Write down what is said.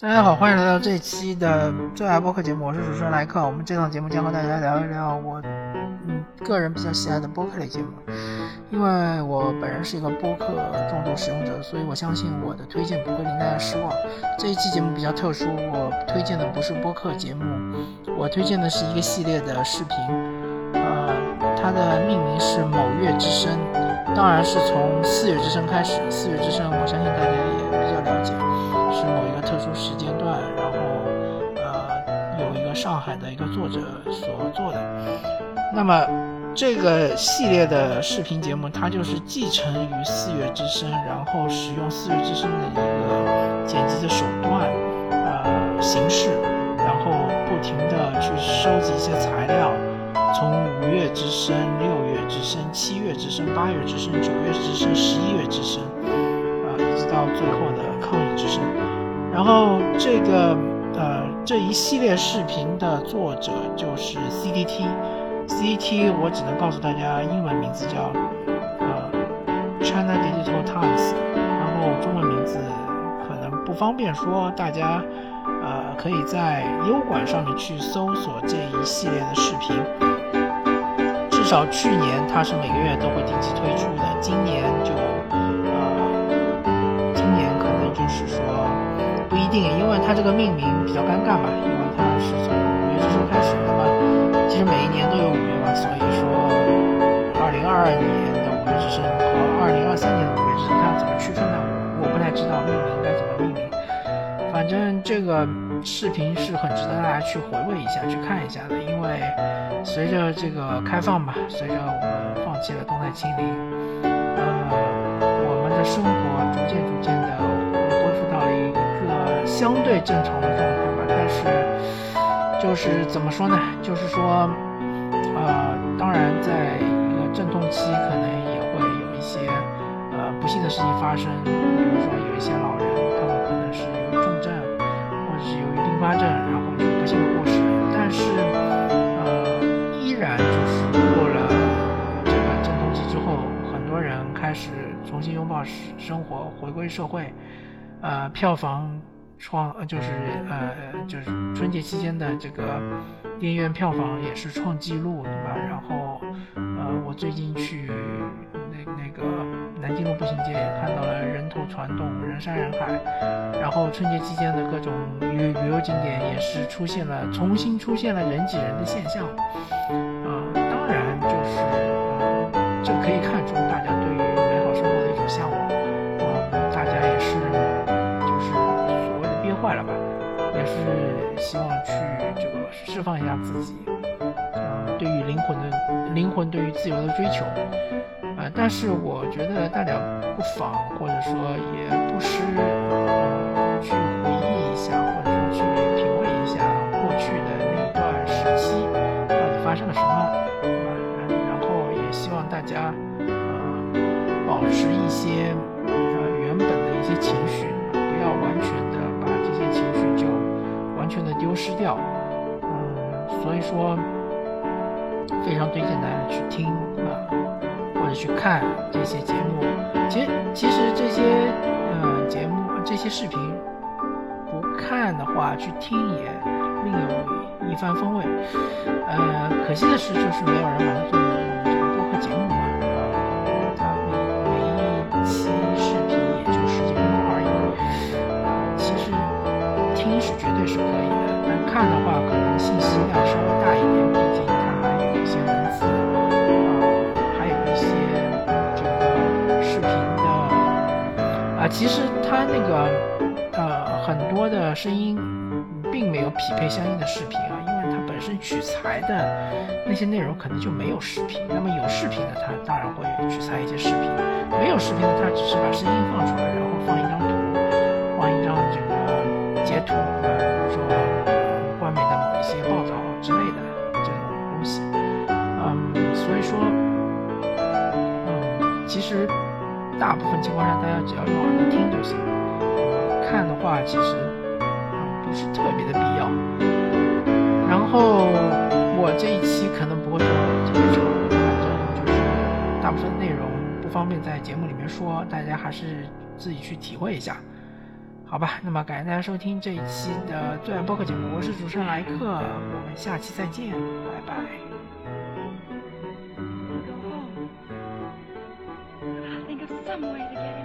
大家好，欢迎来到这一期的最爱播客节目，我是主持人莱克。我们这档节目将和大家聊一聊我嗯个人比较喜爱的播客类节目。因为我本人是一个播客重度使用者，所以我相信我的推荐不会令大家失望。这一期节目比较特殊，我推荐的不是播客节目，我推荐的是一个系列的视频。呃，它的命名是某月之声，当然是从四月之声开始。四月之声，我相信大家时间段，然后呃有一个上海的一个作者所做的。那么这个系列的视频节目，它就是继承于《四月之声》，然后使用《四月之声》的一个剪辑的手段呃形式，然后不停的去收集一些材料，从五月之声、六月之声、七月之声、八月之声、九月之声、十一月之声，啊，一直到最后的抗议之声。然后这个呃这一系列视频的作者就是 CDT，CDT 我只能告诉大家英文名字叫呃 China Digital Times，然后中文名字可能不方便说，大家呃可以在优管上面去搜索这一系列的视频。至少去年它是每个月都会定期推出为它这个命名比较尴尬嘛，因为它是从五月之声开始，那么其实每一年都有五月嘛，所以说二零二二年的五月之声和二零二三年的五月之声它怎么区分呢？我不太知道命名该怎么命名。反正这个视频是很值得大家去回味一下、去看一下的，因为随着这个开放吧，随着我们放弃了动态清零，呃，我们的生活逐渐逐渐。相对正常的状态吧，但是就是怎么说呢？就是说，呃，当然，在一个阵痛期，可能也会有一些呃不幸的事情发生。比如说，有一些老人，他们可能是由于重症，或者是由于并发症，然后就不幸的过世。但是，呃，依然就是过了这个阵痛期之后，很多人开始重新拥抱生活，回归社会，呃，票房。创呃就是呃就是春节期间的这个电影院票房也是创纪录，对吧？然后呃我最近去那那个南京路步行街也看到了人头攒动、人山人海，然后春节期间的各种旅旅游景点也是出现了重新出现了人挤人的现象，希望去这个释放一下自己，呃，对于灵魂的灵魂对于自由的追求，啊，但是我觉得大家不妨或者说也不失呃去回忆一下，或者说去品味一下过去的那一段时期到底发生了什么，对吧？然后也希望大家呃保持一些呃原本的一些情绪，不要完全。完全的丢失掉，嗯，所以说非常推荐大家去听啊，或者去看这些节目。其实其实这些嗯节目这些视频不看的话，去听也另有一番风味。呃，可惜的是就是没有人把它做成这个播客节目其实它那个呃很多的声音并没有匹配相应的视频啊，因为它本身取材的那些内容可能就没有视频。那么有视频的，它当然会取材一些视频；没有视频的，它只是把声音放出来，然后放一张图，放一张这个截图，比如说。外面的某一些报道之类的这种东西，嗯，所以说，嗯，其实大部分情况下，大家只要用耳朵听就行，看的话其实不是特别的必要。然后我这一期可能不会说特别长，反正就是大部分内容不方便在节目里面说，大家还是自己去体会一下。好吧，那么感谢大家收听这一期的最爱播客节目，我是主持人莱克，我们下期再见，拜拜。families again.